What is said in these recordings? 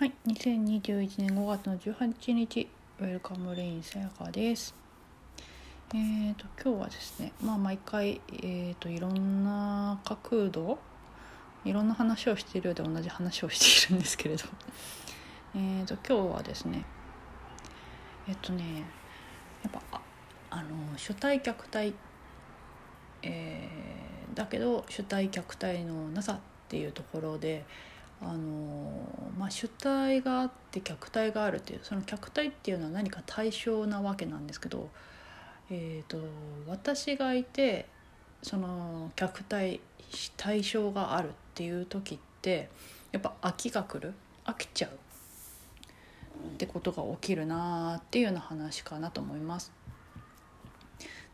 はい、2021年5月の18日、ウェルカムレインさやかです。えーと、今日はですね、まあ毎回、えーと、いろんな角度、いろんな話をしているようで同じ話をしているんですけれど、えーと、今日はですね、えっ、とね、やっぱ、ああの、主体客体、えーだけど主体客体のなさっていうところで、あのまあ、主体があって客体があるっていうその客体っていうのは何か対象なわけなんですけど、えーと、私がいてその客体対象があるっていう時ってやっぱ飽きが来る飽きちゃうってことが起きるなっていうような話かなと思います。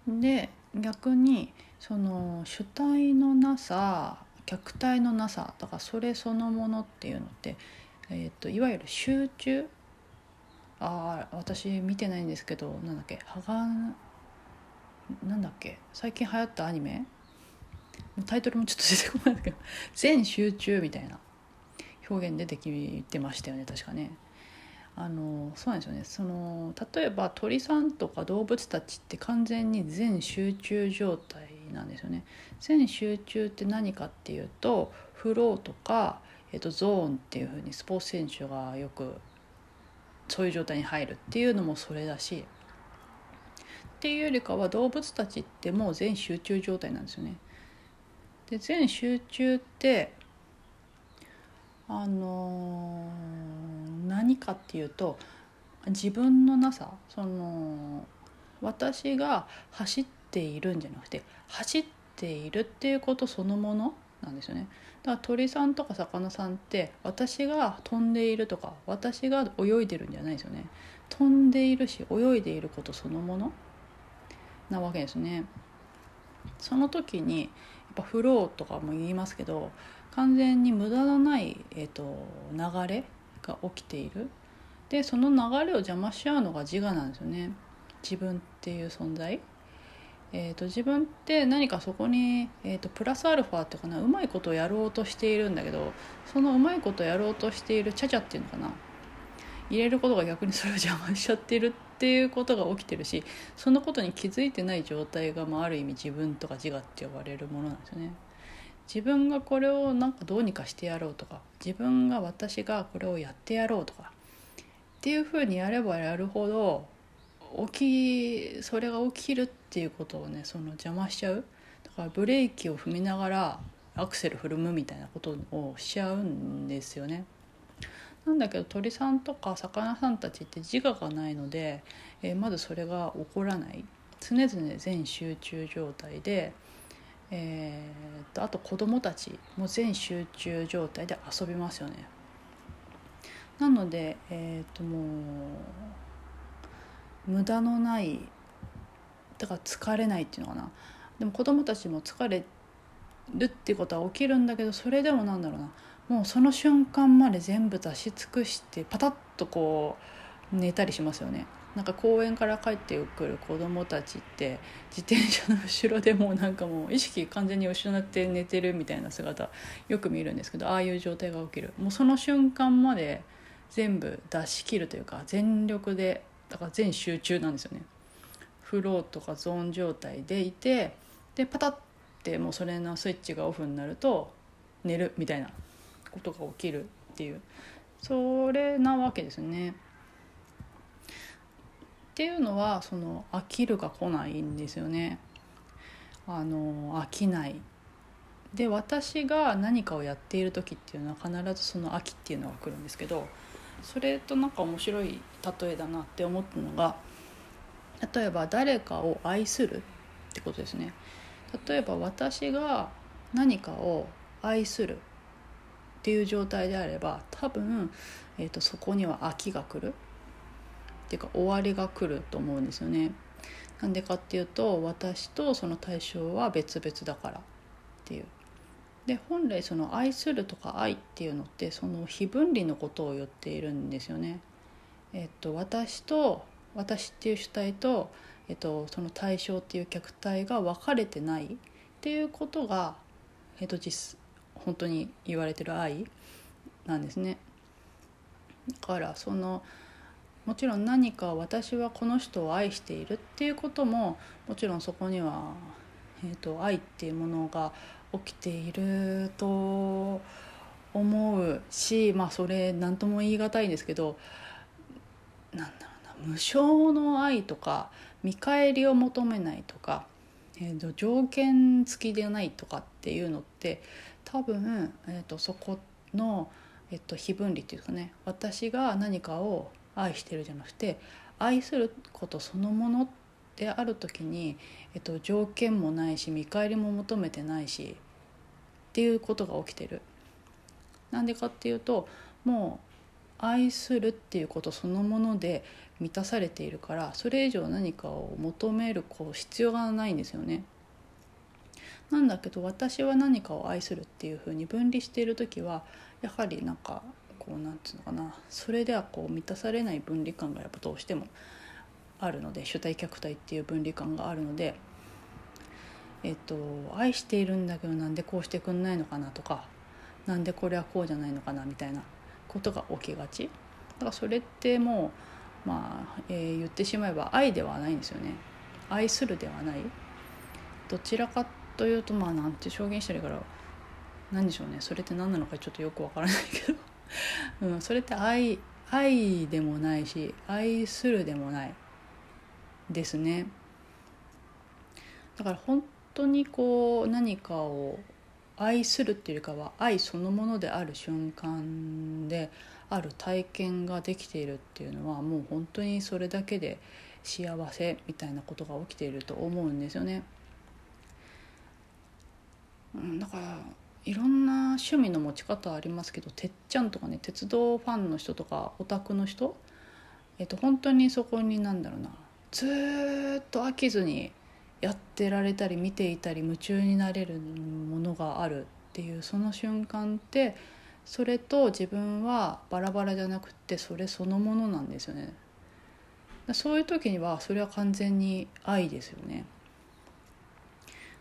で逆にその主体のなさ客体のなさだからそれそのものっていうのって、えーと、いわゆる集中？ああ私見てないんですけどなんだっけ「はがなんだっけ？最近流行ったアニメ？タイトルもちょっと出てこないんですけど「全集中」みたいな表現出てきてましたよね確かね。あのそうなんですよね。その例えば鳥さんとか動物たちって完全に全集中状態なんですよね。全集中って何かっていうとフローとか、えー、とゾーンっていうふうにスポーツ選手がよくそういう状態に入るっていうのもそれだしっていうよりかは動物たちってもう全集中状態なんですよね。で全集中ってあのー、何かっていうと自分のなさその私が走っているんじゃなくて走っているっていうことそのものなんですよね。だから鳥さんとか魚さんって私が飛んでいるとか私が泳いでるんじゃないですよね。飛んでいるし泳いでいることそのものなわけですね。その時にやっぱフローとかも言いますけど完全に無駄のない、えーと、流れが起きている。でその流れを邪魔しちゃうのが自我なんですよね。自分っていう存在、えーと、自分って何かそこに、えーと、プラスアルファっていうかなうまいことをやろうとしているんだけどそのうまいことをやろうとしているちゃちゃっていうのかな入れることが逆にそれを邪魔しちゃってるっていうことが起きてるしそのことに気づいてない状態が、まあ、ある意味自分とか自我って呼ばれるものなんですよね。自分がこれをなんかどうにかしてやろうとか自分が私がこれをやってやろうとかっていうふうにやればやるほど起きそれが起きるっていうことをねその邪魔しちゃうだからブレーキを踏みながらアクセル踏むみたいなことをしちゃうんですよね。なんだけど鳥さんとか魚さんたちって自我がないので、えー、まずそれが起こらない常々全集中状態でえー、とあと子供たちも全集中状態で遊びますよね。なので、えー、ともう無駄のないだから疲れないっていうのかな。でも子供たちも疲れるっていうことは起きるんだけどそれでもなんだろうな。もうその瞬間まで全部出し尽くしてパタッとこう寝たりしますよね。なんか公園から帰ってくる子供たちって自転車の後ろでもうなんかもう意識完全に失って寝てるみたいな姿よく見るんですけどああいう状態が起きる。もうその瞬間まで全部出し切るというか全力でだから全集中なんですよね。フローとかゾーン状態でいてでパタッてもうそれのスイッチがオフになると寝るみたいなことが起きるっていうそれなわけですね。っていうのはその飽きるが来ないんですよね。あの飽きないで私が何かをやっている時っていうのは必ずその秋っていうのが来るんですけどそれとなんか面白い例えだなって思ったのが例えば誰かを愛するってことですね例えば私が何かを愛するっていう状態であれば多分、えーと、そこには秋が来るっていうか終わりが来ると思うんですよね。なんでかっていうと私とその対象は別々だからっていう。で本来その愛するとか愛っていうのってその非分離のことを言っているんですよね。えっと、私と私っていう主体と、えっと、その対象っていう客体が分かれてないっていうことが、えっと、実本当に言われてる愛なんですね。だからそのもちろん何か私はこの人を愛しているっていうことももちろんそこには、えーと、愛っていうものが起きていると思うしまあそれ何とも言い難いんですけどなんだろう無償の愛とか見返りを求めないとか、えーと、条件付きでないとかっていうのって多分、えーと、そこの、えー、と非分離っていうかね私が何かを愛してるじゃなくて愛することそのものである時に、えっと、条件もないし見返りも求めてないしっていうことが起きてる。なんでかっていうともう愛するっていうことそのもので満たされているからそれ以上何かを求めるこう必要がないんですよね。なんだけど私は何かを愛するっていうふうに分離している時はやはりなんかこうなんつうのかなそれではこう満たされない分離感がやっぱどうしてもあるので主体客体っていう分離感があるのでえっと愛しているんだけどなんでこうしてくんないのかなとかなんでこれはこうじゃないのかなみたいなことが起きがち。だからそれってもうまあ、えー、言ってしまえば愛ではないんですよね。愛するではない。どちらかというとまあなんて証言してるから何でしょうね。それって何なのかちょっとよくわからないけど。うん、それって愛愛でもないし愛するでもないですね。だから本当にこう何かを愛するっていうかは愛そのものである瞬間である体験ができているっていうのはもう本当にそれだけで幸せみたいなことが起きていると思うんですよね。うん、だからいろんな趣味の持ち方ありますけどてっちゃんとかね鉄道ファンの人とかオタクの人、えっと、本当にそこになんだろうなずっと飽きずにやってられたり見ていたり夢中になれるものがあるっていうその瞬間ってそれと自分はバラバラじゃなくてそれそのものなんですよね。そういう時にはそれは完全に愛ですよね。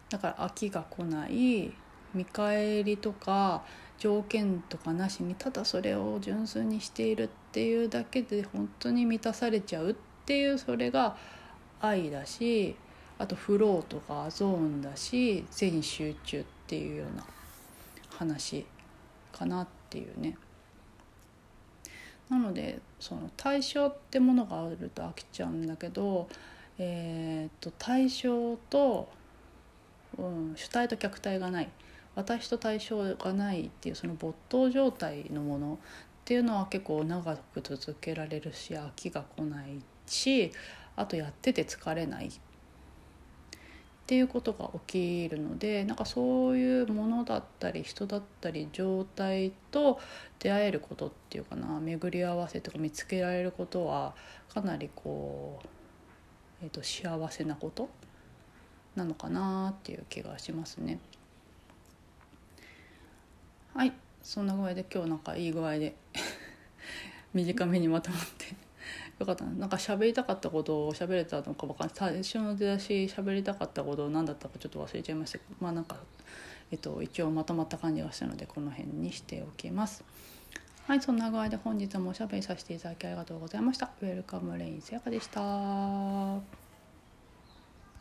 だから飽きが来ない見返りとか条件とかなしにただそれを純粋にしているっていうだけで本当に満たされちゃうっていうそれが愛だしあとフローとかゾーンだし全集中っていうような話かなっていうね。なのでその対象ってものがあると飽きちゃうんだけど、えー、と対象と、うん、主体と客体がない私と対象がないっていうその没頭状態のものっていうのは結構長く続けられるし飽きが来ないしあとやってて疲れないっていうことが起きるのでなんかそういうものだったり人だったり状態と出会えることっていうかな巡り合わせとか見つけられることはかなりこう、えー、と幸せなことなのかなっていう気がしますね。はいそんな具合で今日なんかいい具合で 短めにまとまってよかったなんか喋りたかったことを喋れたのか分かんない最初の出だし喋りたかったことを何だったかちょっと忘れちゃいましたけどまあなんか、えっと、一応まとまった感じがしたのでこの辺にしておきます。はい、そんな具合で本日もおしゃべりさせていただきありがとうございました。ウェルカムレインさやかでした。